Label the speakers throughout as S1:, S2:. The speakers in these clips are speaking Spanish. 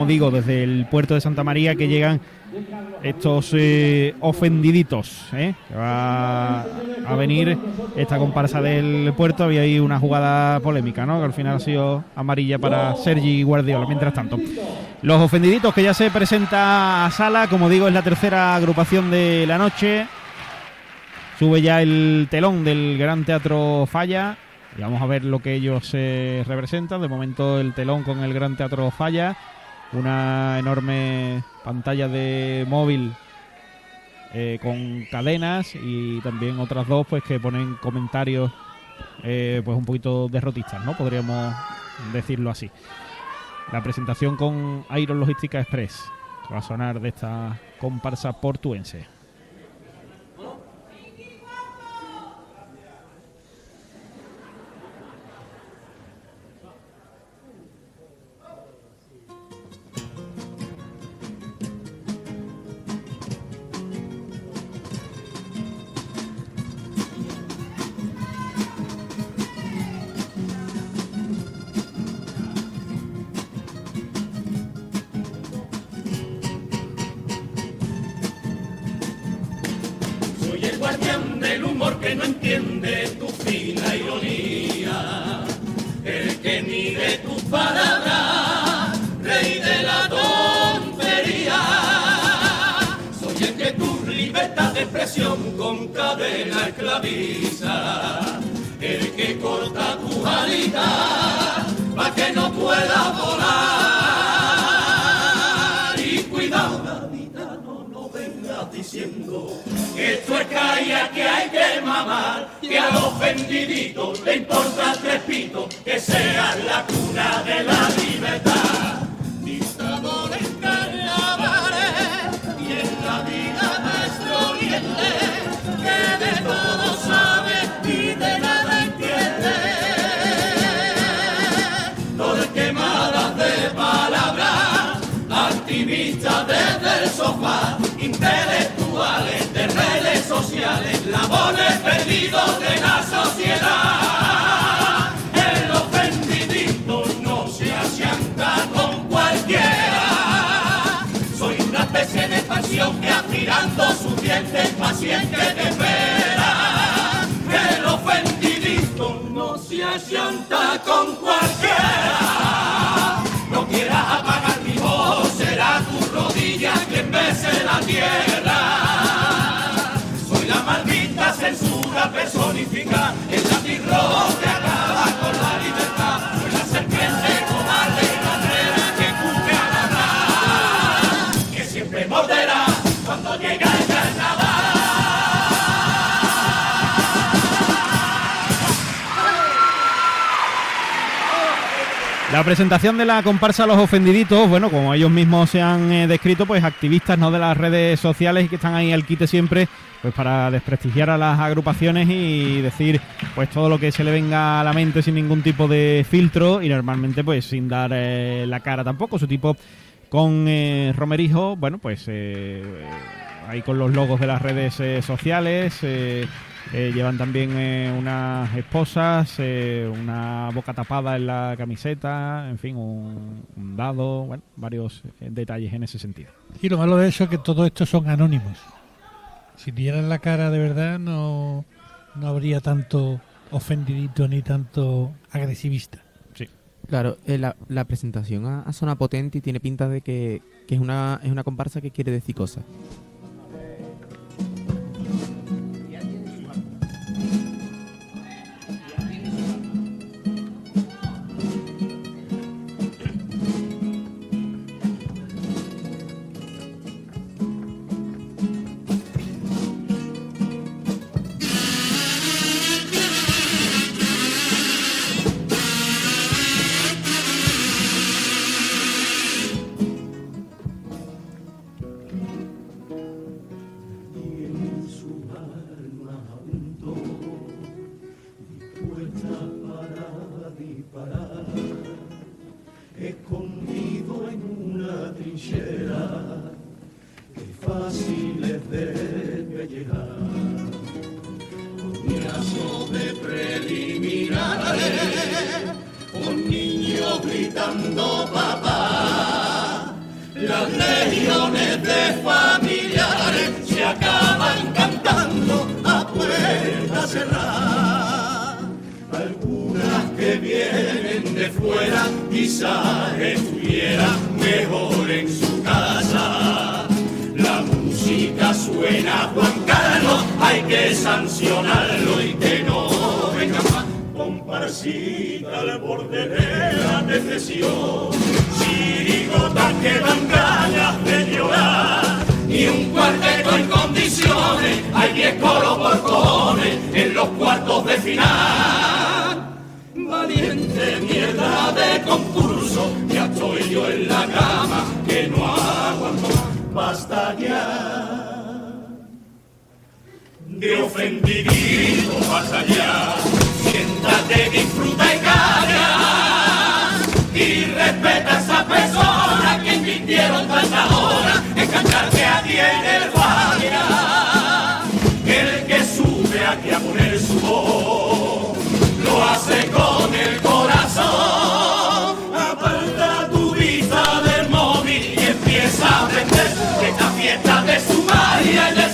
S1: como digo, desde el puerto de Santa María que llegan estos eh, ofendiditos. ¿eh? va a venir esta comparsa del puerto. Había ahí una jugada polémica, ¿no? Que al final ha sido amarilla para Sergi Guardiola. Mientras tanto, los ofendiditos que ya se presenta a sala, como digo, es la tercera agrupación de la noche. Sube ya el telón del Gran Teatro Falla. Y vamos a ver lo que ellos se representan. De momento el telón con el Gran Teatro Falla una enorme pantalla de móvil eh, con cadenas y también otras dos pues que ponen comentarios eh, pues un poquito derrotistas, ¿no? Podríamos decirlo así. La presentación con Iron Logística Express va a sonar de esta comparsa portuense.
S2: Del humor que no entiende tu fina ironía, el que mide tus palabras, rey de la tontería. Soy el que tu libertad de expresión con cadena esclaviza, el que corta tu alita para que no pueda volar. Diciendo esto es calla que hay que mamar, que a los ofendiditos le importa tres pitos, que sea la cuna que afilando sus dientes paciente te espera. El ofendidito no se asienta con cualquiera. No quieras apagar mi voz, será tu rodilla quien bese la tierra. Personificada, el latirro que acaba con la libertad. Soy la serpiente cobarde y bandera que cubre a la que siempre morderá cuando llega el
S1: La presentación de la comparsa Los Ofendiditos, bueno, como ellos mismos se han eh, descrito, pues activistas no de las redes sociales que están ahí al quite siempre, pues para desprestigiar a las agrupaciones y decir pues todo lo que se le venga a la mente sin ningún tipo de filtro y normalmente pues sin dar eh, la cara tampoco. Su tipo con eh, Romerijo, bueno, pues eh, ahí con los logos de las redes sociales. llevan también unas esposas, una boca tapada en la camiseta, en fin, un, un dado, bueno, varios detalles en ese sentido.
S3: Y lo malo de eso es que todo esto son anónimos. Si dieran la cara de verdad no, no habría tanto ofendidito ni tanto agresivista.
S4: Claro, eh, la, la presentación ha, ha sonado potente y tiene pinta de que, que es, una, es una comparsa que quiere decir cosas.
S2: Escondido en una trinchera, que fácil es despellejar. Coñazo de preliminares, con niños gritando papá, fuera quizás estuvieran mejor en su casa. La música suena, Juan Carlos, hay que sancionarlo y que no venga más comparsita al borde de la depresión. Chirigotas que dan ganas de llorar. Y un cuarteto en condiciones, hay diez coros por cojones en los cuartos de de ofendidito vas allá. Siéntate, disfruta y calla. Y respeta a esa persona que invirtieron tantas horas en cantarte a ti en el falla. El que sube aquí a poner su voz, lo hace con el corazón. Aparta tu vista del móvil y empieza a aprender de esta fiesta de su magia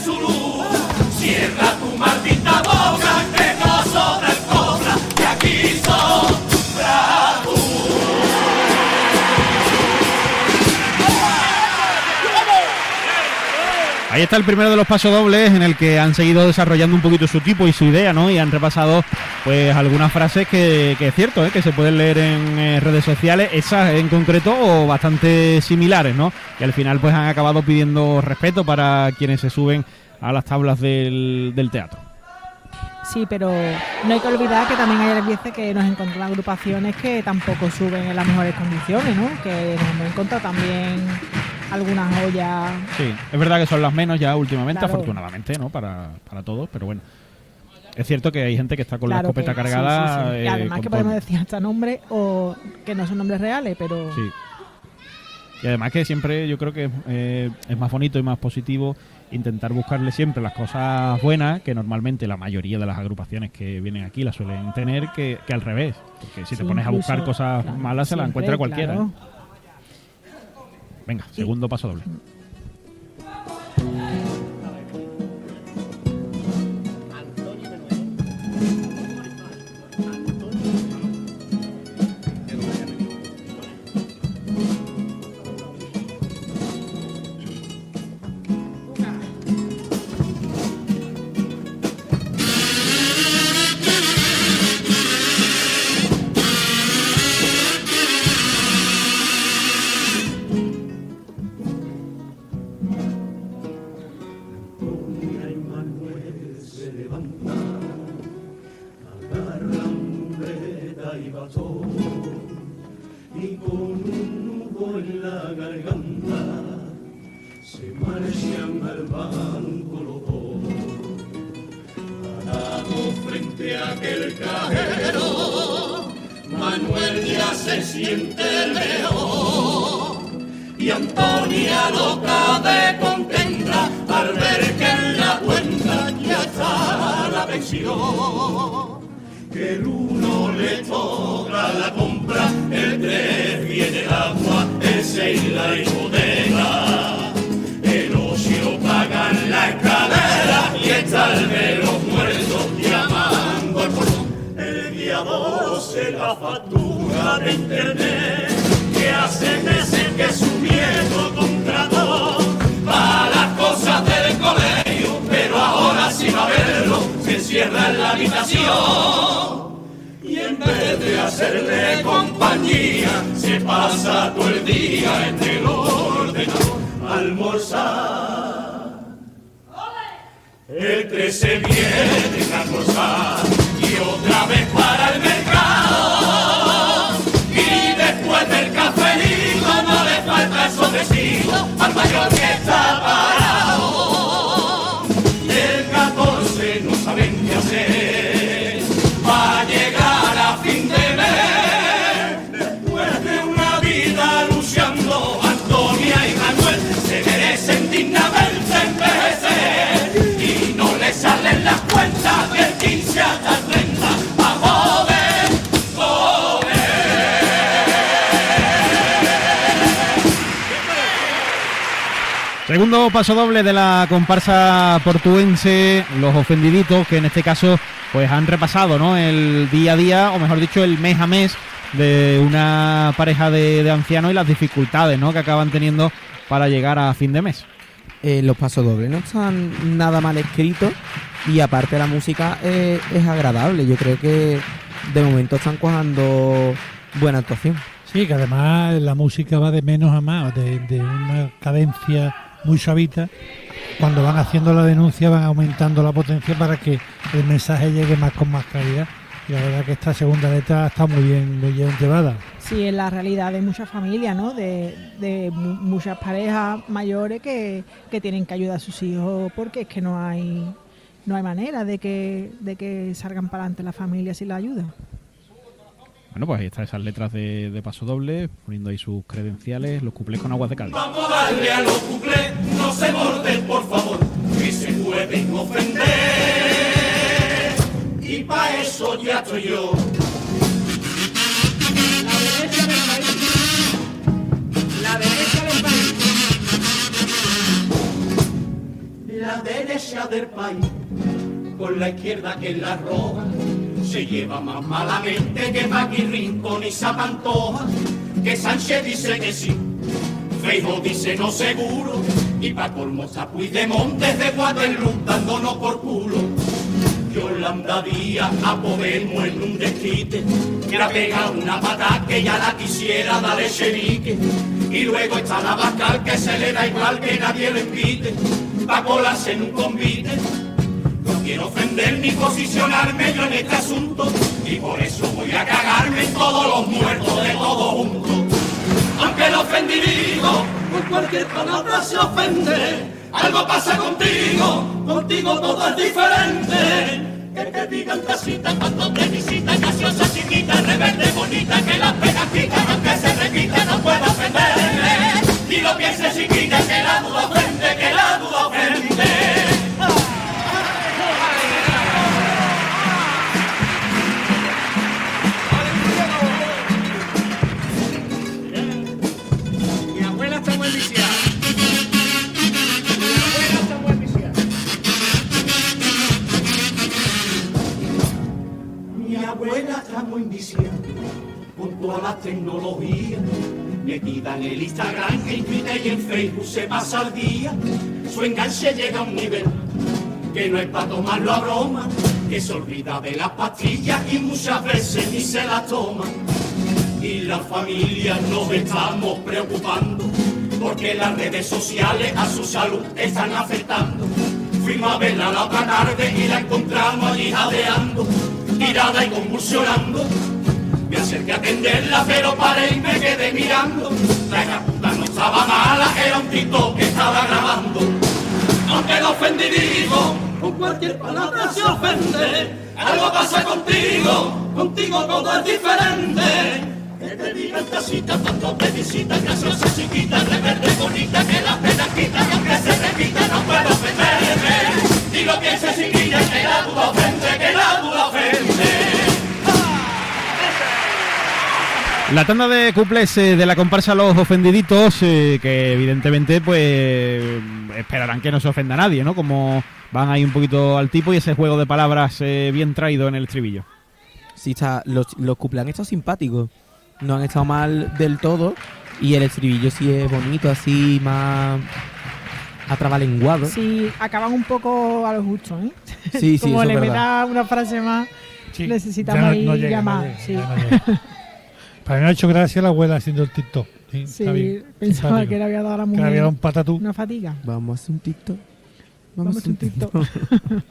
S1: Ahí está el primero de los pasos dobles en el que han seguido desarrollando un poquito su tipo y su idea, ¿no? Y han repasado pues algunas frases que, que es cierto, ¿eh? que se pueden leer en eh, redes sociales, esas en concreto o bastante similares, ¿no? Y al final pues han acabado pidiendo respeto para quienes se suben a las tablas del, del teatro.
S5: Sí, pero no hay que olvidar que también hay veces que nos encontramos agrupaciones que tampoco suben en las mejores condiciones, ¿no? Que nos hemos encontrado también algunas joyas.
S1: Sí, es verdad que son las menos ya últimamente,
S5: Claro.
S1: afortunadamente, ¿no? Para, para todos, pero bueno. Es cierto que hay gente que está con
S5: Claro
S1: la escopeta
S5: que-
S1: cargada.
S5: sí, sí. Y
S1: eh,
S5: además que podemos
S1: todo.
S5: decir hasta nombres o que no son nombres reales, pero
S1: Sí. Y además que siempre yo creo que eh, es más bonito y más positivo intentar buscarle siempre las cosas buenas que normalmente la mayoría de las agrupaciones que vienen aquí las suelen tener que, que al revés. Porque si te pones a buscar cosas
S5: claro,
S1: malas se las encuentra cualquiera.
S5: claro.
S1: ¿eh? Venga, segundo paso doble.
S2: Siente león y Antonia loca de contenta al ver que en la cuenta ya está la pensión. Que el uno le toca la compra, el tres viene el agua, el seis la hipoteca. El ocio pagan la escalera y está el de los muertos llamando al portón. El día 12 la factura de internet que hace meses que su viejo contrató para las cosas del colegio, pero ahora a verlo, se encierra en la habitación. Y en vez de hacerle compañía, se pasa todo el día en el ordenador almorzar. El 13 viene a almorzar y otra mayor que está parado. El 14 no saben qué hacer, va a llegar a fin de mes. Después de una vida luchando, Antonia y Manuel se merecen dignamente envejecer. Y no les salen las cuentas del 15 hasta
S1: Segundo paso doble de la comparsa portuense, los ofendiditos, que en este caso pues han repasado ¿no? el día a día, o mejor dicho, el mes a mes de una pareja de, de ancianos y las dificultades ¿no? que acaban teniendo para llegar a fin de mes.
S4: Eh, los pasodobles no están nada mal escritos y aparte la música eh, es agradable. Yo creo que de momento están cuajando buena actuación.
S3: Sí, que además la música va de menos a más, de, de una cadencia muy suavita. Cuando van haciendo la denuncia van aumentando la potencia para que el mensaje llegue más con más claridad. Y la verdad que esta segunda letra está muy bien, muy bien llevada.
S5: Sí, es la realidad de muchas familias, ¿no? De, de mu- muchas parejas mayores que, que tienen que ayudar a sus hijos porque es que no hay no hay manera de que, de que salgan para adelante las familias sin la ayuda.
S1: Bueno, pues ahí están esas letras de, de paso doble, poniendo ahí sus credenciales, los cuplés con aguas de Cádiz.
S2: Vamos a darle a los cuplés, no se morden por favor, que se pueden ofender. Y pa' eso ya estoy yo.
S5: La derecha del país.
S2: La derecha del país, con la izquierda que la roba, se lleva más malamente que Paqui Rincón y Zapantoja, que Sánchez dice que sí, Feijo dice no seguro, y pa' colmo Puigdemont desde Guadalupe dándonos por culo. Yolanda Díaz a Podemos en un desquite, que la pega una pata que ya la quisiera darle chenique. Y luego está la Bascal que se le da igual que nadie lo invite, pa' colarse en un convite. Quiero ofender ni posicionarme yo en este asunto, y por eso voy a cagarme en todos los muertos de todos juntos. Aunque el ofendido por cualquier palabra se ofende, algo pasa contigo, contigo todo es diferente. Que te digan casita cuando te visitan, graciosa, chiquita, rebelde, bonita, que las quitan, aunque se Enganche llega a un nivel que no es para tomarlo a broma. Que se olvida de las pastillas y muchas veces ni se las toma. Y la familia nos estamos preocupando porque las redes sociales a su salud están afectando. Fuimos a verla la otra tarde y la encontramos allí jadeando, tirada y convulsionando. Me acerqué a atenderla, pero paré y me quedé mirando. La puta no estaba mala, era un tito que estaba grabando. Aunque el ofendido con cualquier palabra se ofende, algo pasa contigo, contigo todo es diferente. Que te digan casita cuando te visitan, graciosa chiquita, rebelde bonita, que la pena quita, y aunque se repita no puedo ofenderme. Y lo pienses chiquilla, que la duda ofende, que la duda ofende.
S1: La tanda de cuples eh, de la comparsa Los Ofendiditos, eh, que evidentemente pues esperarán que no se ofenda a nadie, ¿no? Como van ahí un poquito al tipo y ese juego de palabras eh, bien traído en el estribillo.
S4: Sí, está, los, los cuplés han estado simpáticos. No han estado mal del todo. Y el estribillo sí es bonito, así más atrabalenguado.
S5: Sí, acaban un poco a lo justo, ¿eh?
S4: Sí, sí,
S5: Como
S4: eso
S5: le
S4: verdad.
S5: meta una frase más,
S3: Sí,
S5: necesitamos
S3: ya no-
S5: ahí
S3: no llega,
S5: llamar.
S3: no llega,
S5: sí.
S3: Para mí me ha hecho gracia la abuela haciendo el TikTok. Sí,
S5: Sí,
S3: está bien,
S5: pensaba
S3: simpático.
S5: que le había dado a la
S3: Que le había dado un patatú.
S5: una fatiga.
S4: Vamos a hacer un TikTok.
S5: Vamos a hacer un TikTok.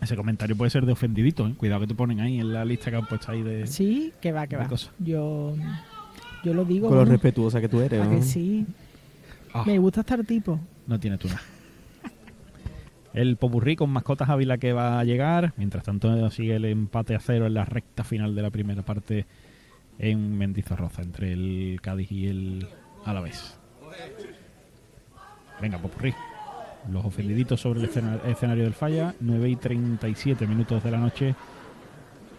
S1: Ese comentario puede ser de ofendidito, ¿eh? Cuidado que te ponen ahí en la lista que han puesto ahí de...
S5: Sí, que va, que va. Yo, yo lo digo.
S4: Con lo
S5: vamos,
S4: respetuosa que tú eres.
S5: ¿a
S4: ¿no?
S5: que sí.
S1: Ah,
S5: Me gusta estar tipo.
S1: no tiene tú nada. El popurrí con mascotas Ávila que va a llegar. Mientras tanto sigue el empate a cero en la recta final de la primera parte en Mendizorroza, entre el Cádiz y el Alavés. Venga, pues, popurrí. Los ofendiditos sobre el escenario del falla, 9 y 37 minutos de la noche,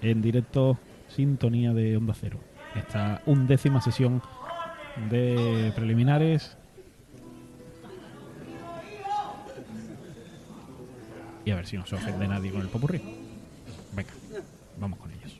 S1: en directo, sintonía de Onda Cero. Esta undécima sesión de preliminares. Y a ver si no se ofende nadie con el popurrí. Venga, vamos con ellos.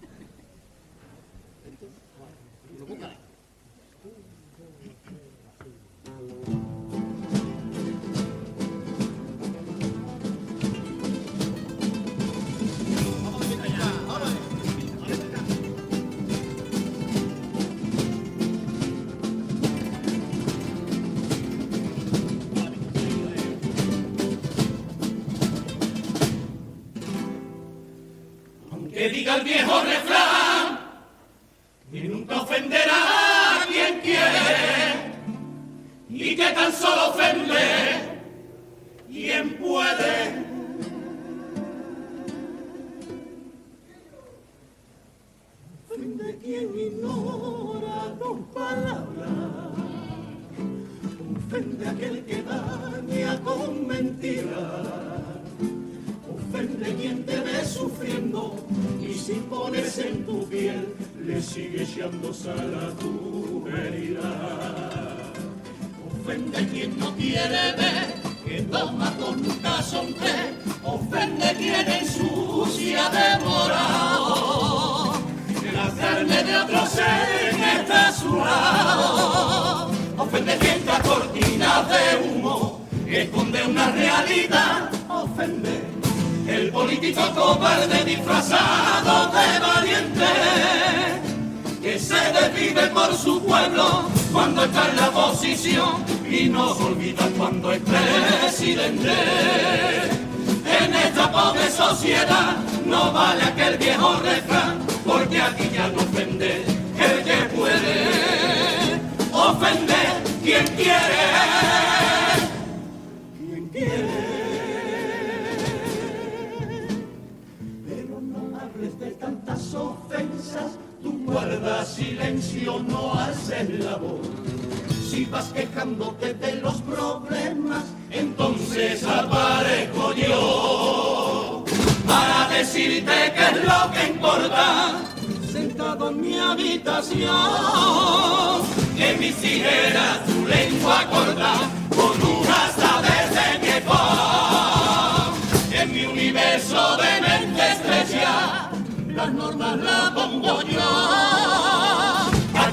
S2: Y sin ponerse en tu piel le sigue echando sal a tu herida. Ofende quien no quiere ver que toma con nunca son tres. Ofende quien ensucia devorado la carne de otro ser que está a su lado. Ofende quien cortina de humo esconde una realidad. Político cobarde disfrazado de valiente que se desvive por su pueblo cuando está en la oposición y no olvida cuando es presidente. En esta pobre sociedad no vale aquel viejo refrán porque aquí ya no ofende el que puede ofender quien quiere. Tú guardas silencio, no haces la voz. Si vas quejándote de los problemas, entonces aparezco yo para decirte qué es lo que importa. Sentado en mi habitación, en mis tijeras tu lengua corta, con un asta desde mi iPhone. En mi universo de mente estrecha, las normas las pongo yo.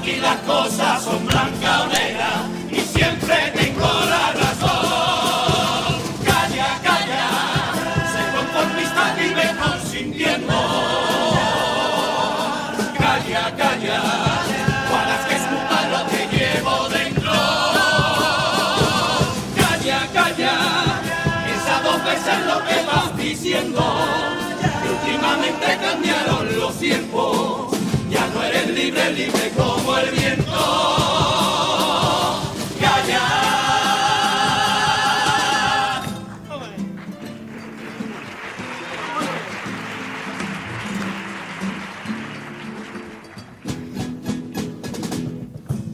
S2: Aquí las cosas son blanca o negra y siempre tengo la razón. Calla, calla, sé conformista y me consintiendo. Calla, calla, para que escupa lo que llevo dentro. Calla, calla, piensa dos veces lo que vas diciendo. Que últimamente cambiaron los tiempos. Libre, como el viento. Calla.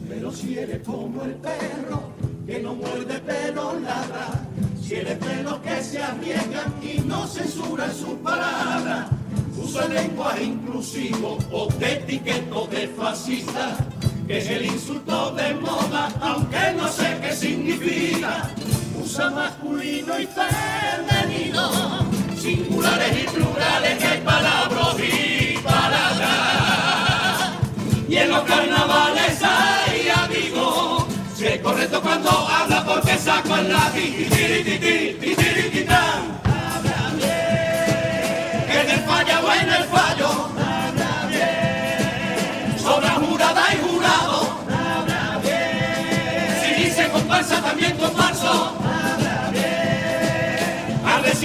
S2: Pero si eres como el perro que no muerde pero ladra, si eres de que se arriesgan y no censuran sus palabras, usa el lenguaje inclusivo o de etiqueto de fascista, que es el insulto de moda, aunque no sé qué significa. Usa masculino y femenino, singulares y plurales, que hay palabras y palabras. Y en los carnavales hay amigos. Si es correcto cuando habla porque saco el lápiz.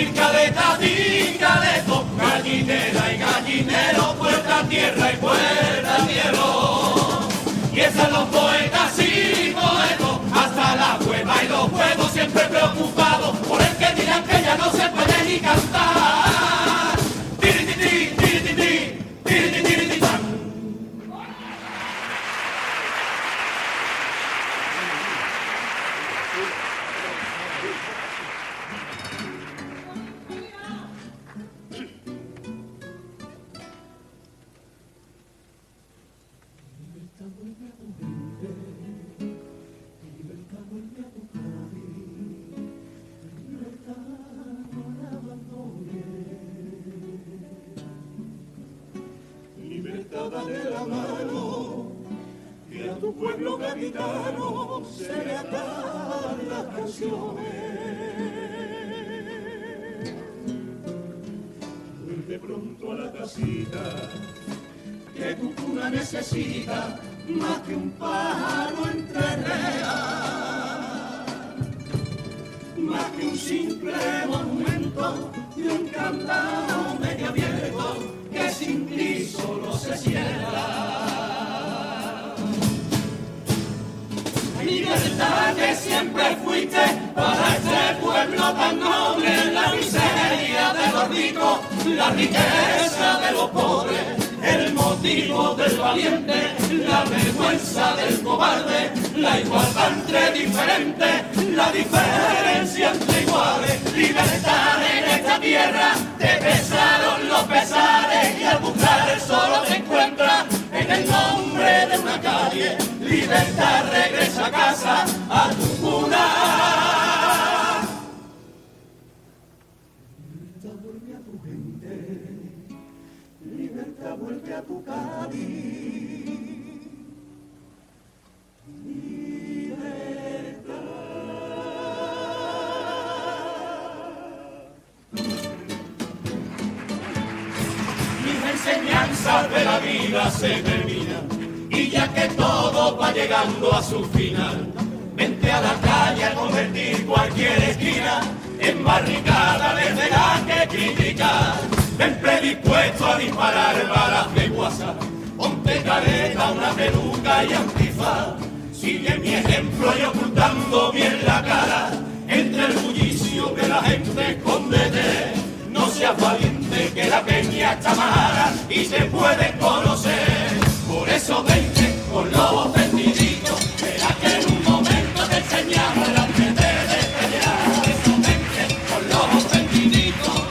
S2: Caleta, di caleto. Gallinera y gallinero. Puerta a tierra y puerta a cielo. Y están los poetas y poetos, hasta la cueva y los juegos siempre preocupados por el que dirán que ya no se puede ni cantar. Gaditano se le acaban las canciones. Vuelve pronto a la casita, que tu cuna necesita más que un pájaro entre más que un simple monumento de un candado medio abierto que sin ti solo se cierra. Siempre fuiste para este pueblo tan noble, la miseria de los ricos, la riqueza de los pobres el motivo del valiente, la vergüenza del cobarde, la igualdad entre diferentes, la diferencia entre iguales, libertad en esta tierra, te pesaron los pesares y al buscar el solo te encuentras en el nombre de una calle, libertad regresa a casa, a tu cuna. Libertad vuelve a tu Cádiz. Mis enseñanzas de la vida se terminan y ya que todo va llegando a su final, vente a la calle a convertir cualquier esquina en barricada desde la que criticar. Ven predispuesto a disparar balas de guasa, ponte careta, una peluca y antifaz. Sigue mi ejemplo y ocultando bien la cara, entre el bullicio de la gente escóndete. No seas valiente que la peña está y se puede conocer. Por eso vente con los ofendiditos, verás que en un momento te enseñamos el arte de pelear. Por eso vente con los ofendiditos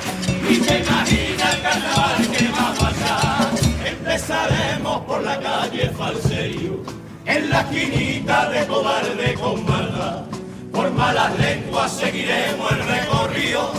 S2: y te imaginas el carnaval que va a pasar. Empezaremos por la calle Falserio, en la esquinita de cobarde con maldad. Por malas lenguas seguiremos el recorrido,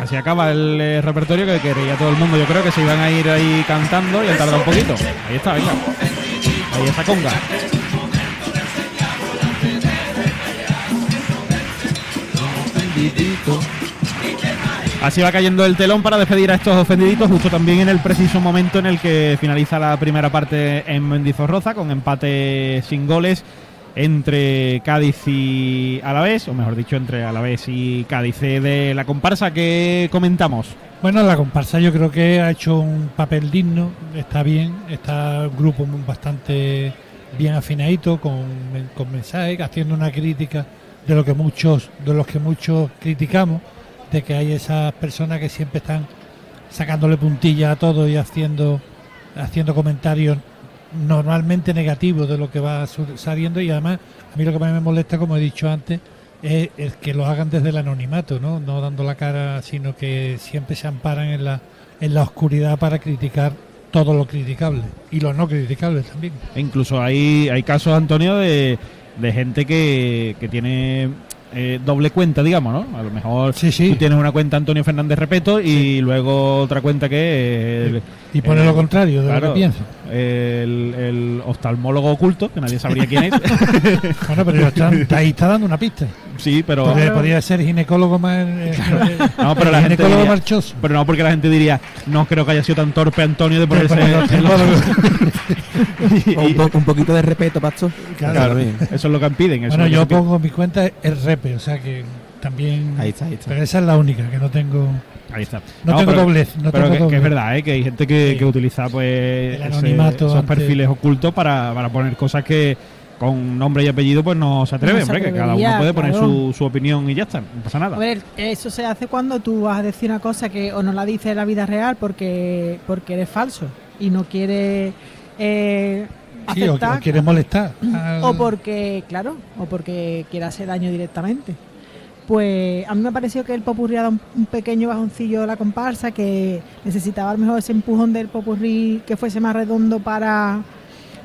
S1: Bueno, así acaba el eh, repertorio que quería todo el mundo. Yo creo que se iban a ir ahí cantando y han tardado un poquito. Ahí está, venga. Ahí está Conga. Así va cayendo el telón para despedir a estos ofendiditos, justo también en el preciso momento en el que finaliza la primera parte en Mendizorroza, con empate sin goles entre Cádiz y Alavés, o mejor dicho, entre Alavés y Cádiz. Eh, De la comparsa que comentamos.
S3: Bueno, la comparsa yo creo que ha hecho un papel digno, está bien, está el grupo bastante bien afinadito, con, con mensajes, haciendo una crítica de lo que muchos, de los que muchos criticamos, de que hay esas personas que siempre están sacándole puntilla a todo y haciendo, haciendo comentarios normalmente negativos de lo que va saliendo y además a mí lo que más me molesta, como he dicho antes, es, es que lo hagan desde el anonimato, ¿no? no dando la cara, sino que siempre se amparan en la, en la oscuridad para criticar todo lo criticable y lo no criticable también.
S1: E incluso hay, hay casos, Antonio, de, de gente que, que tiene eh, doble cuenta, digamos, ¿no? A lo mejor
S3: Sí, sí.
S1: tú tienes una cuenta Antonio Fernández Repeto y luego otra cuenta que es el,
S3: Y pone
S1: el-
S3: lo contrario de lo
S1: claro,
S3: que piensa.
S1: El, el oftalmólogo oculto, que nadie sabría quién es.
S3: Bueno, pero está, ahí está dando una pista.
S1: Sí, pero.
S3: Porque podría ser ginecólogo más. eh,
S1: No, pero la gente
S3: ginecólogo
S1: diría-
S3: marchoso.
S1: Pero no porque la gente diría, no creo que haya sido tan torpe Antonio de ponerse. Y-
S4: Un, po- un poquito de respeto, Pacho.
S1: Claro, eso es lo que piden. eso
S3: Bueno,
S1: lo
S3: yo pongo en mi cuenta el repe, o sea que también.
S4: Ahí está, ahí está.
S3: Pero esa es la única, que no tengo.
S1: Ahí está.
S3: No tengo
S1: pero,
S3: doblez, no
S1: pero
S3: tengo
S1: que, que
S3: doblez.
S1: es verdad, ¿eh? que hay gente que,
S3: Sí.
S1: que utiliza pues ese- esos
S3: ante-
S1: perfiles ocultos para, para poner cosas que con nombre y apellido pues no se atreve,
S5: No se
S1: hombre, que cada uno puede poner
S5: claro.
S1: su, su opinión y ya está, no pasa nada.
S5: A ver, eso se hace cuando tú vas a decir una cosa que o no la dices en la vida real porque porque eres falso y no quieres eh,
S3: Sí, o,
S5: aceptar
S3: o quieres molestar. al-
S5: o porque, claro, o porque quiera hacer daño directamente. Pues a mí me pareció que el popurrí ha dado un, un pequeño bajoncillo a la comparsa, que necesitaba a lo mejor ese empujón del popurrí que fuese más redondo para...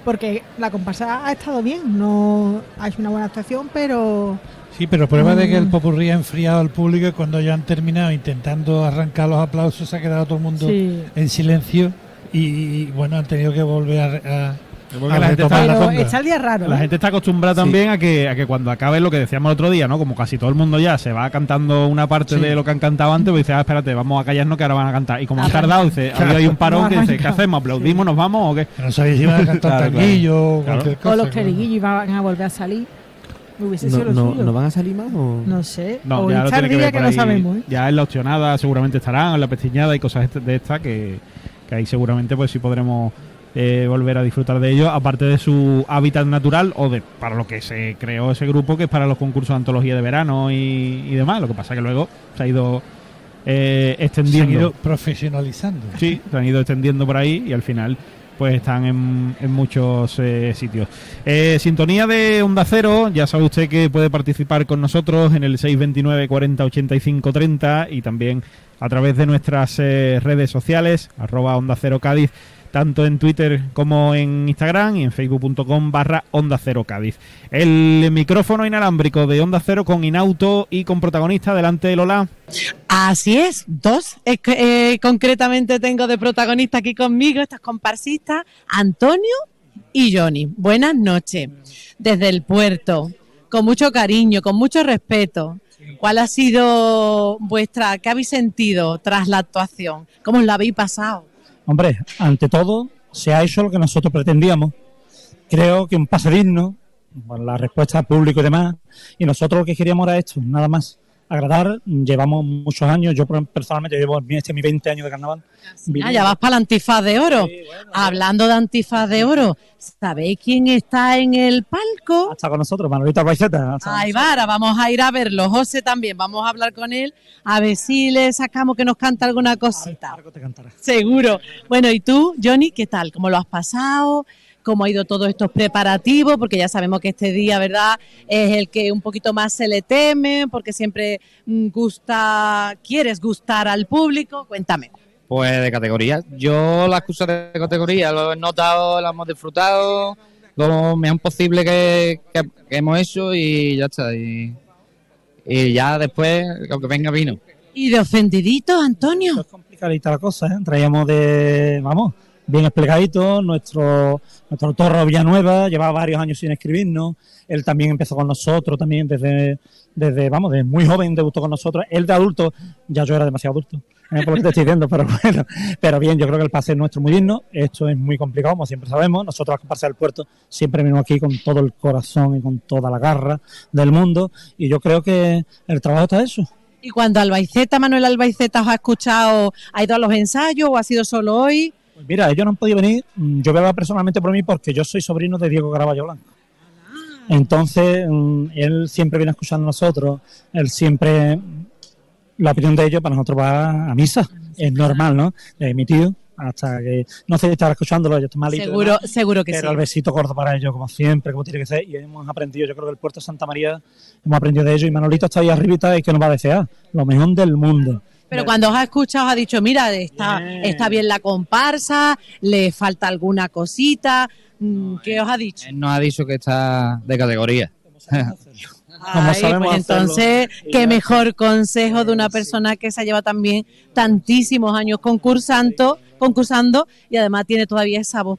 S5: Porque la comparsa ha estado bien, no ha hecho una buena actuación, pero
S3: Sí, pero prueba de que el
S5: Mm.
S3: popurrí ha enfriado al público y cuando ya han terminado intentando arrancar los aplausos se ha quedado todo el mundo
S5: sí.
S3: en silencio y, y, bueno, han tenido que volver a, a- a
S1: la gente está-
S3: la
S5: Pero
S3: conga.
S5: está el día raro.
S1: La
S5: ¿eh?
S1: gente está acostumbrada
S4: Sí.
S1: también a que, a que cuando acabe lo que decíamos el otro día, ¿no? Como casi todo el mundo ya se va cantando una parte
S3: Sí.
S1: de lo que han cantado antes, pues dice, ah, espérate, vamos a callarnos que ahora van a cantar. Y como han
S5: Arranca.
S1: tardado, dice,
S3: Claro.
S1: había ahí un parón
S5: No
S1: que dice, ¿qué hacemos? ¿Aplaudimos? ¿Nos vamos o qué?
S3: no sabéis si iban a cantar
S1: Claro,
S3: tanguillo o
S1: Claro.
S3: cualquier
S5: O
S3: cosa.
S5: los
S3: claro.
S5: cleriguillos van a volver a salir. Hubiese
S4: No,
S5: lo
S4: no,
S5: suyo.
S4: ¿no van a salir más o...?
S5: No sé.
S1: No,
S5: o
S1: ya lo
S5: echar
S1: tiene que
S5: día
S1: ver
S5: que
S1: por
S5: no sabemos. ¿eh?
S1: Ya en la opcionada seguramente estarán, en la pestiñada y cosas de estas que, que ahí seguramente pues sí podremos eh, volver a disfrutar de ellos, aparte de su hábitat natural o de para lo que se creó ese grupo, que es para los concursos de antología de verano y, y demás. Lo que pasa que luego se ha ido eh,
S3: Se han
S1: extendiendo.
S3: ido profesionalizando.
S1: Sí, se han ido extendiendo por ahí y al final pues están en, en muchos eh, sitios. Eh, sintonía de Onda Cero, ya sabe usted que puede participar con nosotros en el 629 40 85 30 y también a través de nuestras eh, redes sociales, arroba Onda Cero Cádiz, tanto en Twitter como en Instagram y en facebook.com barra Onda Cero Cádiz. El micrófono inalámbrico de Onda Cero con Inauto y con protagonista delante de Lola.
S6: Así es, dos que, eh, concretamente tengo de protagonista aquí conmigo, estas comparsistas, Antonio y Johnny. Buenas noches, desde el puerto, con mucho cariño, con mucho respeto. ¿Cuál ha sido vuestra, qué habéis sentido tras la actuación? ¿Cómo os la habéis pasado?
S7: Hombre, ante todo, se ha hecho lo que nosotros pretendíamos. Creo que un pase digno, por la respuesta al público y demás, y nosotros lo que queríamos era esto, nada más. Agradar, llevamos muchos años, yo personalmente llevo este mi 20 años de carnaval.
S6: Ah, ya vas para la antifaz de oro. Hablando de antifaz de oro, ¿sabéis quién está en el palco?
S7: Está con nosotros, Manolita Baiceta.
S6: Ay, Vara, vamos a ir a verlo. José también, vamos a hablar con él, a ver si le sacamos que nos canta alguna cosita.
S7: Algo te cantará.
S6: Seguro. Bueno, ¿y tú, Johnny, qué tal? ¿Cómo lo has pasado? ¿Cómo ha ido todos estos preparativos? Porque ya sabemos que este día, ¿verdad? Es el que un poquito más se le teme, porque siempre mm, gusta, quieres gustar al público. Cuéntame.
S8: Pues de categoría. Yo las cosas de categoría lo he notado, las hemos disfrutado, lo mejor posible que, que- que hemos hecho y ya está. Y, y ya después, aunque venga vino.
S6: ¿Y de ofendiditos, Antonio?
S7: Es complicadita la cosa, ¿eh? Traíamos de, vamos, bien explicadito, nuestro, nuestro Torro Villanueva llevaba varios años sin escribirnos, él también empezó con nosotros, también desde, desde, vamos, desde muy joven debutó con nosotros, él de adulto, ya yo era demasiado adulto, ¿eh? por lo que te estoy diciendo, pero bueno, pero bien, yo creo que el pase es nuestro muy digno, esto es muy complicado, como siempre sabemos, nosotros las comparsas del puerto siempre venimos aquí con todo el corazón y con toda la garra del mundo, y yo creo que el trabajo está eso.
S6: ¿Y cuando Albaiceta, Manuel Albaiceta, os ha escuchado, ha ido a los ensayos o ha sido solo hoy?
S7: Pues mira, ellos no han podido venir. mm, Yo voy a hablar personalmente por mí porque yo soy sobrino de Diego Caraballo Blanco. Entonces, mm, él siempre viene escuchando a nosotros. Él siempre. La opinión de ellos para nosotros va a misa. Es normal, ¿no? De mi tío. Hasta que. No sé si estará escuchándolo, yo estoy malito. y
S6: Seguro,
S7: demás,
S6: seguro que sí.
S7: Pero el besito gordo para ellos, como siempre, como tiene que ser. Y hemos aprendido, yo creo que el puerto de Santa María hemos aprendido de ellos. Y Manolito está ahí arribita y que nos va a desear. Lo mejor del mundo.
S6: Pero cuando os ha escuchado, os ha dicho, mira, está, está bien la comparsa, le falta alguna cosita. Mm, ¿Qué os ha dicho?
S8: Él nos ha dicho que está de categoría.
S7: Como
S6: Ay,
S7: sabemos
S6: pues entonces, qué
S7: ya.
S6: mejor consejo de una persona que se ha llevado también tantísimos años concursando, concursando y además tiene todavía esa voz